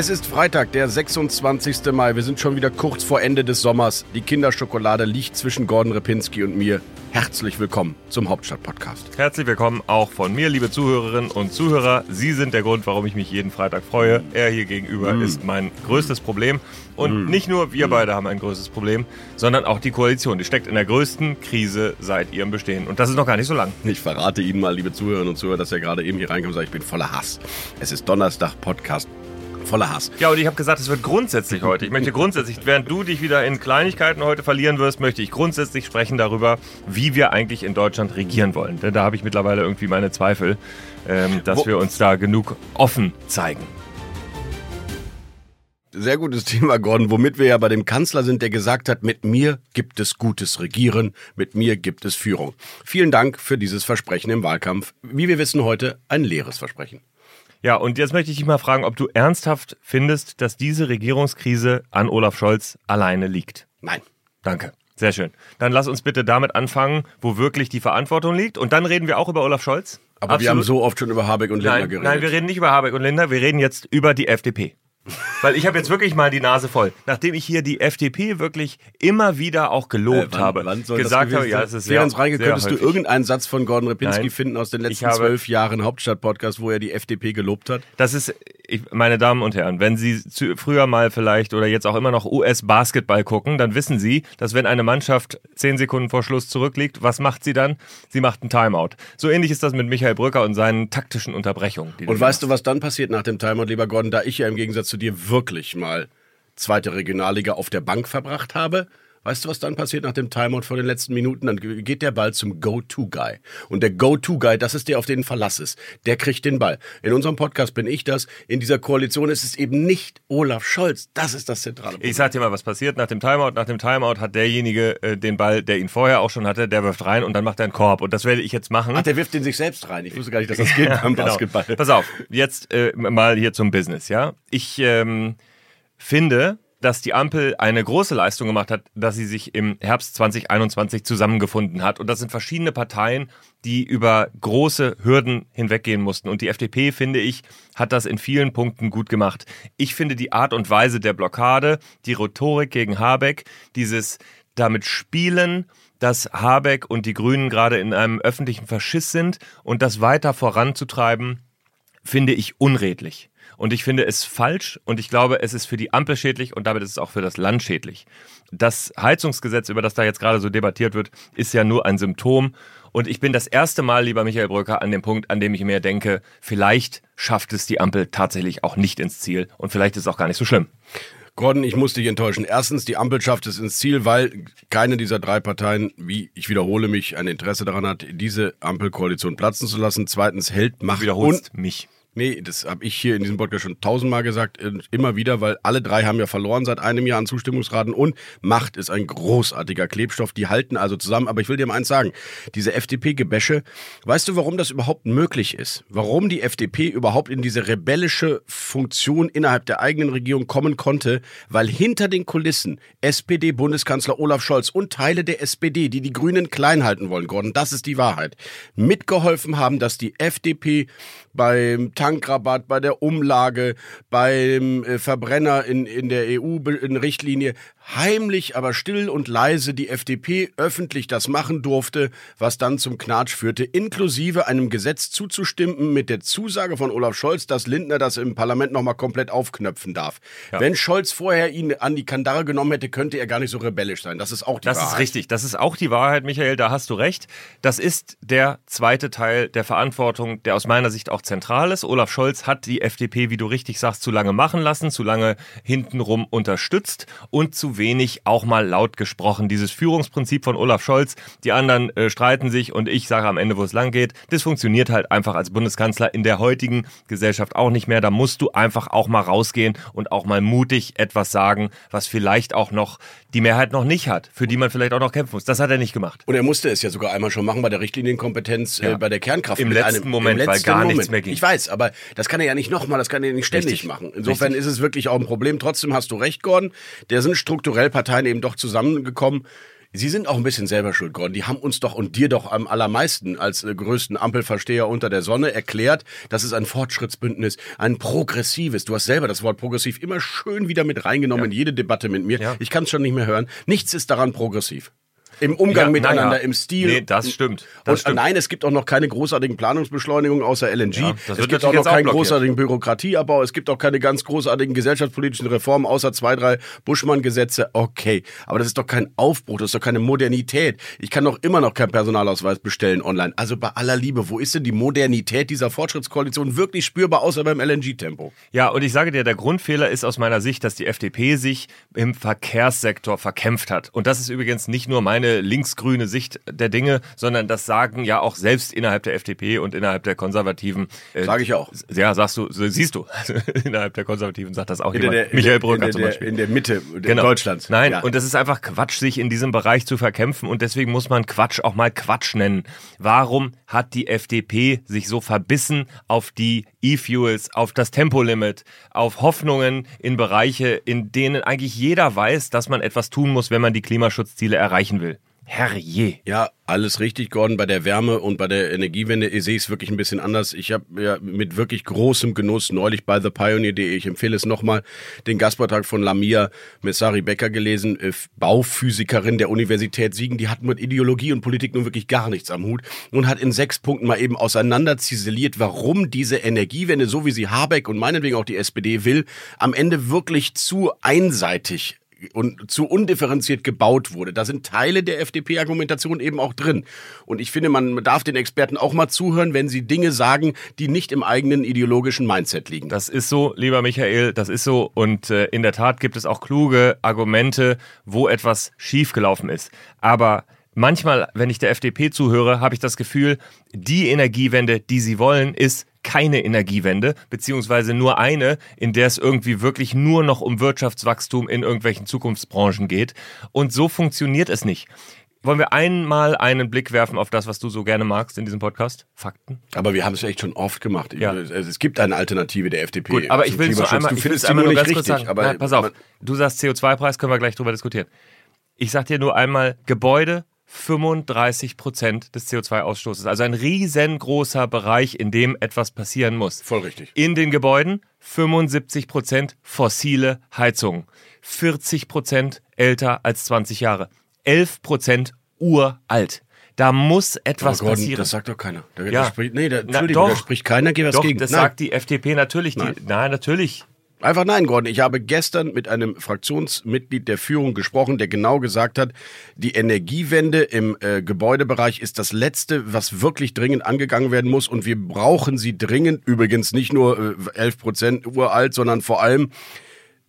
Es ist Freitag, der 26. Mai. Wir sind schon wieder kurz vor Ende des Sommers. Die Kinderschokolade liegt zwischen Gordon Repinski und mir. Herzlich willkommen zum Hauptstadt-Podcast. Herzlich willkommen auch von mir, liebe Zuhörerinnen und Zuhörer. Sie sind der Grund, warum ich mich jeden Freitag freue. Er hier gegenüber mm. ist mein größtes Problem. Und mm. nicht nur wir mm. beide haben ein größtes Problem, sondern auch die Koalition. Die steckt in der größten Krise seit ihrem Bestehen. Und das ist noch gar nicht so lang. Ich verrate Ihnen mal, liebe Zuhörerinnen und Zuhörer, dass er gerade eben hier reinkommt und sagt, ich bin voller Hass. Es ist Donnerstag, Podcast voller Hass. Ja, und ich habe gesagt, es wird grundsätzlich heute. Ich möchte grundsätzlich, während du dich wieder in Kleinigkeiten heute verlieren wirst, möchte ich grundsätzlich sprechen darüber, wie wir eigentlich in Deutschland regieren wollen. Denn da habe ich mittlerweile irgendwie meine Zweifel, ähm, dass Wo wir uns da genug offen zeigen. Sehr gutes Thema, Gordon, womit wir ja bei dem Kanzler sind, der gesagt hat, mit mir gibt es gutes Regieren, mit mir gibt es Führung. Vielen Dank für dieses Versprechen im Wahlkampf. Wie wir wissen heute, ein leeres Versprechen. Ja, und jetzt möchte ich dich mal fragen, ob du ernsthaft findest, dass diese Regierungskrise an Olaf Scholz alleine liegt. Nein. Danke. Sehr schön. Dann lass uns bitte damit anfangen, wo wirklich die Verantwortung liegt. Und dann reden wir auch über Olaf Scholz. Aber Absolut. wir haben so oft schon über Habeck und Lindner nein, geredet. Nein, wir reden nicht über Habeck und Lindner, wir reden jetzt über die FDP. Weil ich habe jetzt wirklich mal die Nase voll. Nachdem ich hier die FDP wirklich immer wieder auch gelobt äh, wann, habe, wann gesagt habe, ja, es ist sehr, Reike, sehr könntest häufig. du irgendeinen Satz von Gordon Repinski Nein, finden aus den letzten zwölf Jahren Hauptstadt-Podcast, wo er die FDP gelobt hat? Das ist, ich, meine Damen und Herren, wenn Sie zu, früher mal vielleicht oder jetzt auch immer noch US-Basketball gucken, dann wissen Sie, dass wenn eine Mannschaft zehn Sekunden vor Schluss zurückliegt, was macht sie dann? Sie macht einen Timeout. So ähnlich ist das mit Michael Brücker und seinen taktischen Unterbrechungen. Und weißt du, was dann passiert nach dem Timeout, lieber Gordon, da ich ja im Gegensatz zu dir wirklich mal zweite Regionalliga auf der Bank verbracht habe, Weißt du, was dann passiert nach dem Timeout vor den letzten Minuten? Dann geht der Ball zum Go-To-Guy. Und der Go-To-Guy, das ist der, auf den Verlass ist. Der kriegt den Ball. In unserem Podcast bin ich das. In dieser Koalition ist es eben nicht Olaf Scholz. Das ist das zentrale Problem. Ich sag dir mal, was passiert nach dem Timeout. Nach dem Timeout hat derjenige äh, den Ball, der ihn vorher auch schon hatte, der wirft rein und dann macht er einen Korb. Und das werde ich jetzt machen. Ach, der wirft den sich selbst rein. Ich wusste gar nicht, dass das geht beim genau. Basketball. Pass auf, jetzt äh, mal hier zum Business, ja. Ich ähm, finde, dass die Ampel eine große Leistung gemacht hat, dass sie sich im Herbst 2021 zusammengefunden hat. Und das sind verschiedene Parteien, die über große Hürden hinweggehen mussten. Und die FDP, finde ich, hat das in vielen Punkten gut gemacht. Ich finde die Art und Weise der Blockade, die Rhetorik gegen Habeck, dieses damit spielen, dass Habeck und die Grünen gerade in einem öffentlichen Verschiss sind und das weiter voranzutreiben, finde ich unredlich. Und ich finde es falsch und ich glaube, es ist für die Ampel schädlich und damit ist es auch für das Land schädlich. Das Heizungsgesetz, über das da jetzt gerade so debattiert wird, ist ja nur ein Symptom. Und ich bin das erste Mal, lieber Michael Brücker, an dem Punkt, an dem ich mir denke, vielleicht schafft es die Ampel tatsächlich auch nicht ins Ziel und vielleicht ist es auch gar nicht so schlimm. Gordon, ich muss dich enttäuschen. Erstens, die Ampel schafft es ins Ziel, weil keine dieser drei Parteien, wie ich wiederhole mich, ein Interesse daran hat, diese Ampelkoalition platzen zu lassen. Zweitens, hält Macht und mich. Nee, das habe ich hier in diesem Podcast schon tausendmal gesagt, äh, immer wieder, weil alle drei haben ja verloren seit einem Jahr an Zustimmungsraten und Macht ist ein großartiger Klebstoff, die halten also zusammen. Aber ich will dir mal eins sagen, diese FDP-Gebäsche, weißt du, warum das überhaupt möglich ist? Warum die FDP überhaupt in diese rebellische Funktion innerhalb der eigenen Regierung kommen konnte? Weil hinter den Kulissen SPD-Bundeskanzler Olaf Scholz und Teile der SPD, die die Grünen klein halten wollen, Gordon, das ist die Wahrheit, mitgeholfen haben, dass die FDP beim Tankrabatt, bei der Umlage, beim äh, Verbrenner in, in der EU-Richtlinie heimlich, aber still und leise die FDP öffentlich das machen durfte, was dann zum Knatsch führte, inklusive einem Gesetz zuzustimmen mit der Zusage von Olaf Scholz, dass Lindner das im Parlament nochmal komplett aufknöpfen darf. Ja. Wenn Scholz vorher ihn an die Kandare genommen hätte, könnte er gar nicht so rebellisch sein. Das ist auch die das Wahrheit. Das ist richtig. Das ist auch die Wahrheit, Michael. Da hast du recht. Das ist der zweite Teil der Verantwortung, der aus meiner Sicht auch zentral ist Olaf Scholz hat die FDP, wie du richtig sagst, zu lange machen lassen, zu lange hintenrum unterstützt und zu wenig auch mal laut gesprochen. Dieses Führungsprinzip von Olaf Scholz, die anderen äh, streiten sich und ich sage am Ende, wo es lang geht, das funktioniert halt einfach als Bundeskanzler in der heutigen Gesellschaft auch nicht mehr. Da musst du einfach auch mal rausgehen und auch mal mutig etwas sagen, was vielleicht auch noch die Mehrheit noch nicht hat, für die man vielleicht auch noch kämpfen muss. Das hat er nicht gemacht. Und er musste es ja sogar einmal schon machen bei der Richtlinienkompetenz Ja. äh, bei der Kernkraft. Im letzten Moment, weil letzten gar nichts mehr ging. Ich weiß, aber das kann er ja nicht nochmal, das kann er nicht ständig Richtig. machen. Insofern Richtig. ist es wirklich auch ein Problem. Trotzdem hast du recht, Gordon. Der sind strukturell Parteien eben doch zusammengekommen. Sie sind auch ein bisschen selber schuld, Gordon. Die haben uns doch und dir doch am allermeisten als äh, größten Ampelversteher unter der Sonne erklärt, dass es ein Fortschrittsbündnis, ein progressives. Du hast selber das Wort progressiv immer schön wieder mit reingenommen in jede Debatte mit mir. Ja. Ich kann es schon nicht mehr hören. Nichts ist daran progressiv. Im Umgang Ja, miteinander, na ja. im Stil. Nee, das stimmt. Das und stimmt. nein, es gibt auch noch keine großartigen Planungsbeschleunigungen außer LNG. Ja, es gibt auch noch auch keinen großartigen Bürokratieabbau. Es gibt auch keine ganz großartigen gesellschaftspolitischen Reformen außer zwei, drei Buschmann-Gesetze. Okay, aber das ist doch kein Aufbruch, das ist doch keine Modernität. Ich kann doch immer noch keinen Personalausweis bestellen online. Also bei aller Liebe, wo ist denn die Modernität dieser Fortschrittskoalition wirklich spürbar, außer beim LNG-Tempo? Ja, und ich sage dir, der Grundfehler ist aus meiner Sicht, dass die FDP sich im Verkehrssektor verkämpft hat. Und das ist übrigens nicht nur meine linksgrüne Sicht der Dinge, sondern das sagen ja auch selbst innerhalb der FDP und innerhalb der Konservativen. äh, Sage ich auch. Ja, sagst du, siehst du. innerhalb der Konservativen sagt das auch In jemand. der, Michael Brücker zum Beispiel. in der Mitte Genau. Deutschlands. Nein, Ja. und das ist einfach Quatsch, sich in diesem Bereich zu verkämpfen und deswegen muss man Quatsch auch mal Quatsch nennen. Warum hat die FDP sich so verbissen auf die E-Fuels, auf das Tempolimit, auf Hoffnungen in Bereiche, in denen eigentlich jeder weiß, dass man etwas tun muss, wenn man die Klimaschutzziele erreichen will? Herrje. Ja, alles richtig, Gordon. Bei der Wärme und bei der Energiewende ich sehe es wirklich ein bisschen anders. Ich habe ja mit wirklich großem Genuss neulich bei thepioneer.de, ich empfehle es nochmal, den Gastbeitrag von Lamia Messari Becker gelesen, äh, Bauphysikerin der Universität Siegen. Die hat mit Ideologie und Politik nun wirklich gar nichts am Hut und hat in sechs Punkten mal eben auseinander ziseliert, warum diese Energiewende, so wie sie Habeck und meinetwegen auch die SPD will, am Ende wirklich zu einseitig und zu undifferenziert gebaut wurde. Da sind Teile der FDP-Argumentation eben auch drin. Und ich finde, man darf den Experten auch mal zuhören, wenn sie Dinge sagen, die nicht im eigenen ideologischen Mindset liegen. Das ist so, lieber Michael, das ist so. Und äh, in der Tat gibt es auch kluge Argumente, wo etwas schiefgelaufen ist. Aber manchmal, wenn ich der FDP zuhöre, habe ich das Gefühl, die Energiewende, die sie wollen, ist keine Energiewende, beziehungsweise nur eine, in der es irgendwie wirklich nur noch um Wirtschaftswachstum in irgendwelchen Zukunftsbranchen geht. Und so funktioniert es nicht. Wollen wir einmal einen Blick werfen auf das, was du so gerne magst in diesem Podcast? Fakten? Aber wir haben es echt schon oft gemacht. Ja. Es, es gibt eine Alternative der FDP. Gut, aber ich will es einmal, Du ich findest einmal nur nur nicht richtig. sagen. Aber Nein, pass auf, du sagst CO2-Preis, können wir gleich drüber diskutieren. Ich sag dir nur einmal, Gebäude 35 Prozent des CO2-Ausstoßes. Also ein riesengroßer Bereich, in dem etwas passieren muss. Voll richtig. In den Gebäuden 75 Prozent fossile Heizungen. 40 Prozent älter als 20 Jahre. 11 Prozent uralt. Da muss etwas oh Gordon, passieren. Das sagt doch keiner. Da, Ja. da spricht, nee, da, Na, Entschuldigung, da doch. spricht keiner, geh was Doch, gegen. das Nein. sagt die FDP natürlich. Die, Nein. nein, natürlich. Einfach nein, Gordon. Ich habe gestern mit einem Fraktionsmitglied der Führung gesprochen, der genau gesagt hat, die Energiewende im äh, Gebäudebereich ist das Letzte, was wirklich dringend angegangen werden muss. Und wir brauchen sie dringend. Übrigens nicht nur äh, 11 Prozent uralt, sondern vor allem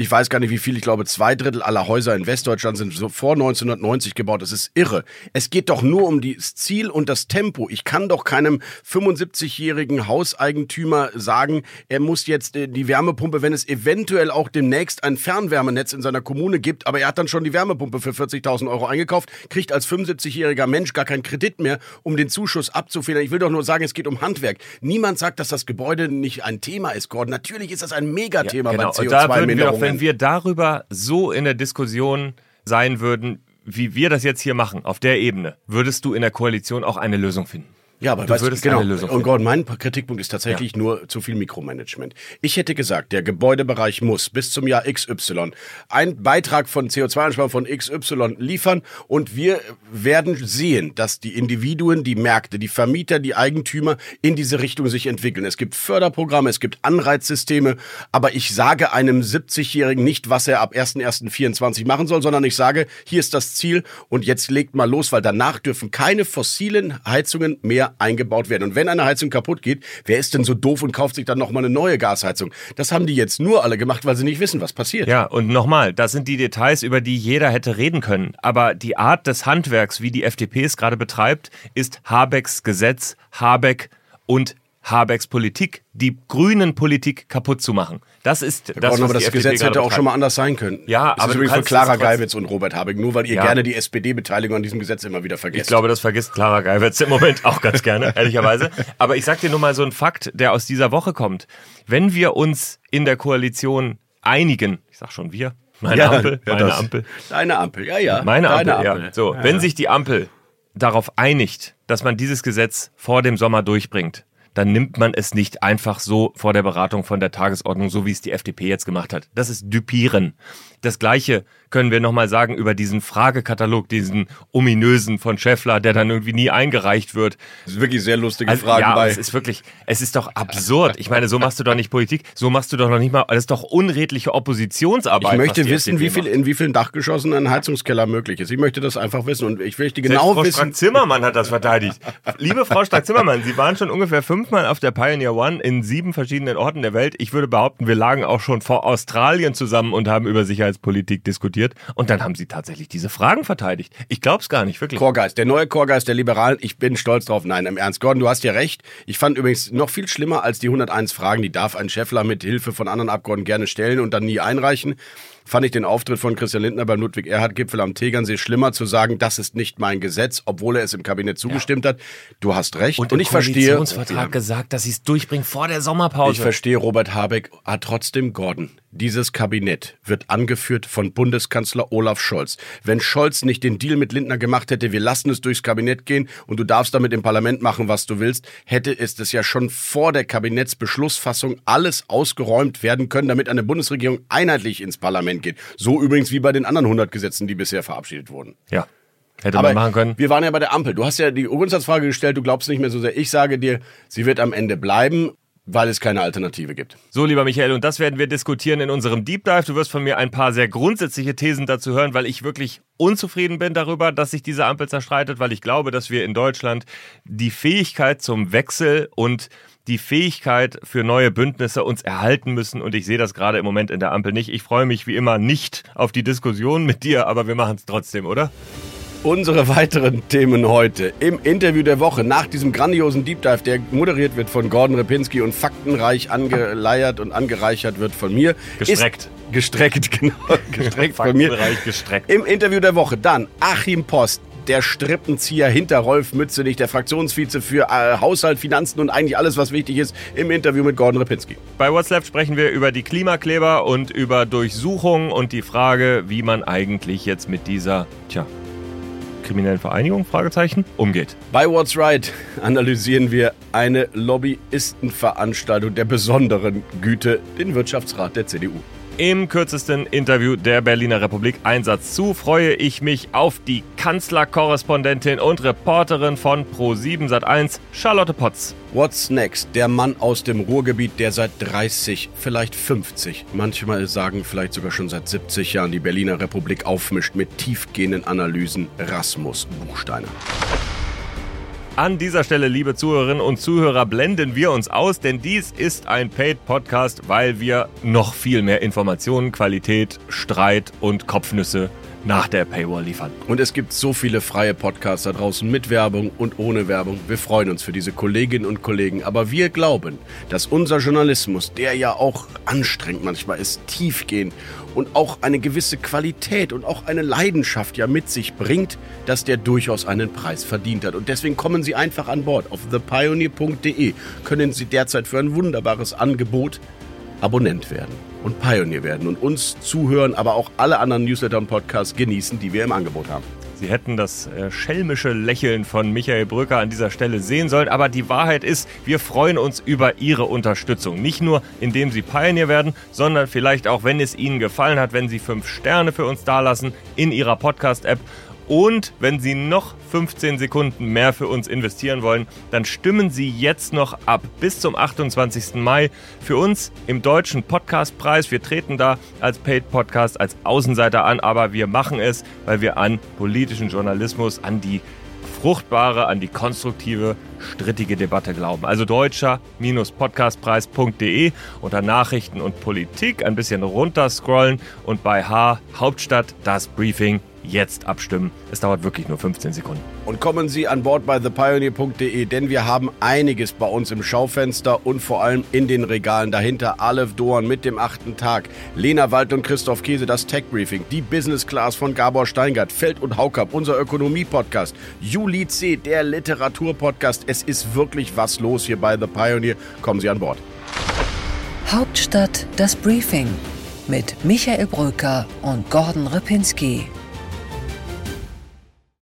ich weiß gar nicht wie viel, ich glaube zwei Drittel aller Häuser in Westdeutschland sind so vor 1990 gebaut. Das ist irre. Es geht doch nur um das Ziel und das Tempo. Ich kann doch keinem 75-jährigen Hauseigentümer sagen, er muss jetzt äh, die Wärmepumpe, wenn es eventuell auch demnächst ein Fernwärmenetz in seiner Kommune gibt, aber er hat dann schon die Wärmepumpe für 40.000 Euro eingekauft, kriegt als 75-jähriger Mensch gar keinen Kredit mehr, um den Zuschuss abzufedern. Ich will doch nur sagen, es geht um Handwerk. Niemand sagt, dass das Gebäude nicht ein Thema ist, Gordon. Natürlich ist das ein Megathema ja, genau. bei CO2-Minderung wenn wir darüber so in der Diskussion sein würden, wie wir das jetzt hier machen, auf der Ebene, würdest du in der Koalition auch eine Lösung finden. Ja, aber Du weißt, würdest genau. Lösung Und finden. Gordon, mein Kritikpunkt ist tatsächlich nur zu viel Mikromanagement. Ich hätte gesagt, der Gebäudebereich muss bis zum Jahr XY einen Beitrag von CO2-Einsparung von XY liefern und wir werden sehen, dass die Individuen, die Märkte, die Vermieter, die Eigentümer in diese Richtung sich entwickeln. Es gibt Förderprogramme, es gibt Anreizsysteme, aber ich sage einem 70-Jährigen nicht, was er ab 1.1.24 machen soll, sondern ich sage, hier ist das Ziel und jetzt legt mal los, weil danach dürfen keine fossilen Heizungen mehr eingebaut werden. Und wenn eine Heizung kaputt geht, wer ist denn so doof und kauft sich dann nochmal eine neue Gasheizung? Das haben die jetzt nur alle gemacht, weil sie nicht wissen, was passiert. Ja, und nochmal, das sind die Details, über die jeder hätte reden können. Aber die Art des Handwerks, wie die FDP es gerade betreibt, ist Habecks Gesetz, Habeck und Habecks Politik, die grünen Politik kaputt zu machen. Das ist Herr das, Gordon, was aber das FDP Gesetz hätte auch schon mal anders sein können. Ja, das aber ist übrigens von Clara Geibitz und Robert Habeck, nur weil ihr Ja. gerne die SPD-Beteiligung an diesem Gesetz immer wieder vergesst. Ich glaube, das vergisst Clara Geiwitz im Moment auch ganz gerne, ehrlicherweise. Aber ich sag dir nur mal so einen Fakt, der aus dieser Woche kommt. Wenn wir uns in der Koalition einigen, ich sag schon wir, meine Ja, Ampel, meine das. Ampel, Deine Ampel, ja, ja. meine Ampel, Deine ja. So, Ja, wenn sich die Ampel darauf einigt, dass man dieses Gesetz vor dem Sommer durchbringt, dann nimmt man es nicht einfach so vor der Beratung von der Tagesordnung, so wie es die FDP jetzt gemacht hat. Das ist Düpieren. Das Gleiche können wir nochmal sagen über diesen Fragekatalog, diesen ominösen von Schäffler, der dann irgendwie nie eingereicht wird. Das ist wirklich sehr lustige Also, Fragen ja, bei. es ist wirklich, es ist doch absurd. Ich meine, so machst du doch nicht Politik, so machst du doch noch nicht mal, das ist doch unredliche Oppositionsarbeit. Ich möchte wissen, wie viel, in wie vielen Dachgeschossen ein Heizungskeller möglich ist. Ich möchte das einfach wissen und ich möchte Selbst genau Frau wissen. Strack-Zimmermann hat das verteidigt. Liebe Frau Strack-Zimmermann, Sie waren schon ungefähr fünfmal auf der Pioneer One in sieben verschiedenen Orten der Welt. Ich würde behaupten, wir lagen auch schon vor Australien zusammen und haben über Sicherheitspolitik diskutiert. Und dann haben Sie tatsächlich diese Fragen verteidigt. Ich glaube es gar nicht, wirklich. Chorgeist, der neue Chorgeist der Liberalen. Ich bin stolz drauf. Nein, im Ernst. Gordon, du hast ja recht. Ich fand übrigens noch viel schlimmer als die 101 Fragen, die darf ein Schäffler mit Hilfe von anderen Abgeordneten gerne stellen und dann nie einreichen. Fand ich den Auftritt von Christian Lindner beim Ludwig-Erhard-Gipfel am Tegernsee schlimmer zu sagen, das ist nicht mein Gesetz, obwohl er es im Kabinett zugestimmt hat. Du hast recht. Und, Und, ich verstehe. Koalitionsvertrag gesagt, dass Sie es durchbringen vor der Sommerpause. Ich verstehe, Robert Habeck hat trotzdem Gordon. Dieses Kabinett wird angeführt von Bundeskanzler Olaf Scholz. Wenn Scholz nicht den Deal mit Lindner gemacht hätte, wir lassen es durchs Kabinett gehen und du darfst damit im Parlament machen, was du willst, hätte es das ja schon vor der Kabinettsbeschlussfassung alles ausgeräumt werden können, damit eine Bundesregierung einheitlich ins Parlament geht. So übrigens wie bei den anderen 100 Gesetzen, die bisher verabschiedet wurden. ja. Hätte Aber man machen können. wir waren ja bei der Ampel. Du hast ja die Grundsatzfrage gestellt, du glaubst nicht mehr so sehr. Ich sage dir, sie wird am Ende bleiben, weil es keine Alternative gibt. So, lieber Michael, und das werden wir diskutieren in unserem Deep Dive. Du wirst von mir ein paar sehr grundsätzliche Thesen dazu hören, weil ich wirklich unzufrieden bin darüber, dass sich diese Ampel zerstreitet, weil ich glaube, dass wir in Deutschland die Fähigkeit zum Wechsel und die Fähigkeit für neue Bündnisse uns erhalten müssen. Und ich sehe das gerade im Moment in der Ampel nicht. Ich freue mich wie immer nicht auf die Diskussion mit dir, aber wir machen es trotzdem, oder? Unsere weiteren Themen heute im Interview der Woche nach diesem grandiosen Deep Dive, der moderiert wird von Gordon Repinski und faktenreich angeleiert und angereichert wird von mir. Gestreckt. Gestreckt, genau. Gestreckt von mir. Faktenreich gestreckt. Im Interview der Woche dann Achim Post, der Strippenzieher hinter Rolf Mützenich, der Fraktionsvize für äh, Haushalt, Finanzen und eigentlich alles, was wichtig ist, im Interview mit Gordon Repinski. Bei WhatsApp sprechen wir über die Klimakleber und über Durchsuchung und die Frage, wie man eigentlich jetzt mit dieser, tja, kriminellen Vereinigung, Fragezeichen, umgeht. Bei What's Right analysieren wir eine Lobbyistenveranstaltung der besonderen Güte, den Wirtschaftsrat der CDU. Im kürzesten Interview der Berliner Republik Einsatz zu freue ich mich auf die Kanzlerkorrespondentin und Reporterin von Pro7 Sat1, Charlotte Potz. What's Next? Der Mann aus dem Ruhrgebiet, der seit 30, vielleicht 50, manchmal sagen vielleicht sogar schon seit 70 Jahren die Berliner Republik aufmischt mit tiefgehenden Analysen. Rasmus Buchsteiner. An dieser Stelle, liebe Zuhörerinnen und Zuhörer, blenden wir uns aus, denn dies ist ein Paid-Podcast, weil wir noch viel mehr Informationen, Qualität, Streit und Kopfnüsse nach der Paywall liefern. Und es gibt so viele freie Podcasts da draußen mit Werbung und ohne Werbung. Wir freuen uns für diese Kolleginnen und Kollegen. Aber wir glauben, dass unser Journalismus, der ja auch anstrengend manchmal ist, tiefgehend und auch eine gewisse Qualität und auch eine Leidenschaft ja mit sich bringt, dass der durchaus einen Preis verdient hat. Und deswegen kommen Sie einfach an Bord. Auf thepioneer.de können Sie derzeit für ein wunderbares Angebot Abonnent werden und Pioneer werden und uns zuhören, aber auch alle anderen Newsletter und Podcasts genießen, die wir im Angebot haben. Sie hätten das äh, schelmische Lächeln von Michael Brücker an dieser Stelle sehen sollen, aber die Wahrheit ist, wir freuen uns über Ihre Unterstützung. Nicht nur, indem Sie Pioneer werden, sondern vielleicht auch, wenn es Ihnen gefallen hat, wenn Sie fünf Sterne für uns dalassen in Ihrer Podcast-App. Und wenn Sie noch 15 Sekunden mehr für uns investieren wollen, dann stimmen Sie jetzt noch ab bis zum 28. Mai für uns im deutschen Podcastpreis. Wir treten da als Paid Podcast als Außenseiter an, aber wir machen es, weil wir an politischen Journalismus, an die fruchtbare, an die konstruktive strittige Debatte glauben. Also deutscher-podcastpreis.de unter Nachrichten und Politik ein bisschen runterscrollen und bei H Hauptstadt das Briefing jetzt abstimmen. Es dauert wirklich nur 15 Sekunden. Und kommen Sie an Bord bei thepioneer.de, denn wir haben einiges bei uns im Schaufenster und vor allem in den Regalen dahinter. Aleph Doan mit dem achten Tag, Lena Wald und Christoph Käse, das Tech Briefing, die Business Class von Gabor Steingart, Feld und Haukap, unser Ökonomie-Podcast, Juli C., der Literatur-Podcast. Es ist wirklich was los hier bei The Pioneer. Kommen Sie an Bord. Hauptstadt das Briefing mit Michael Bröker und Gordon Ripinski.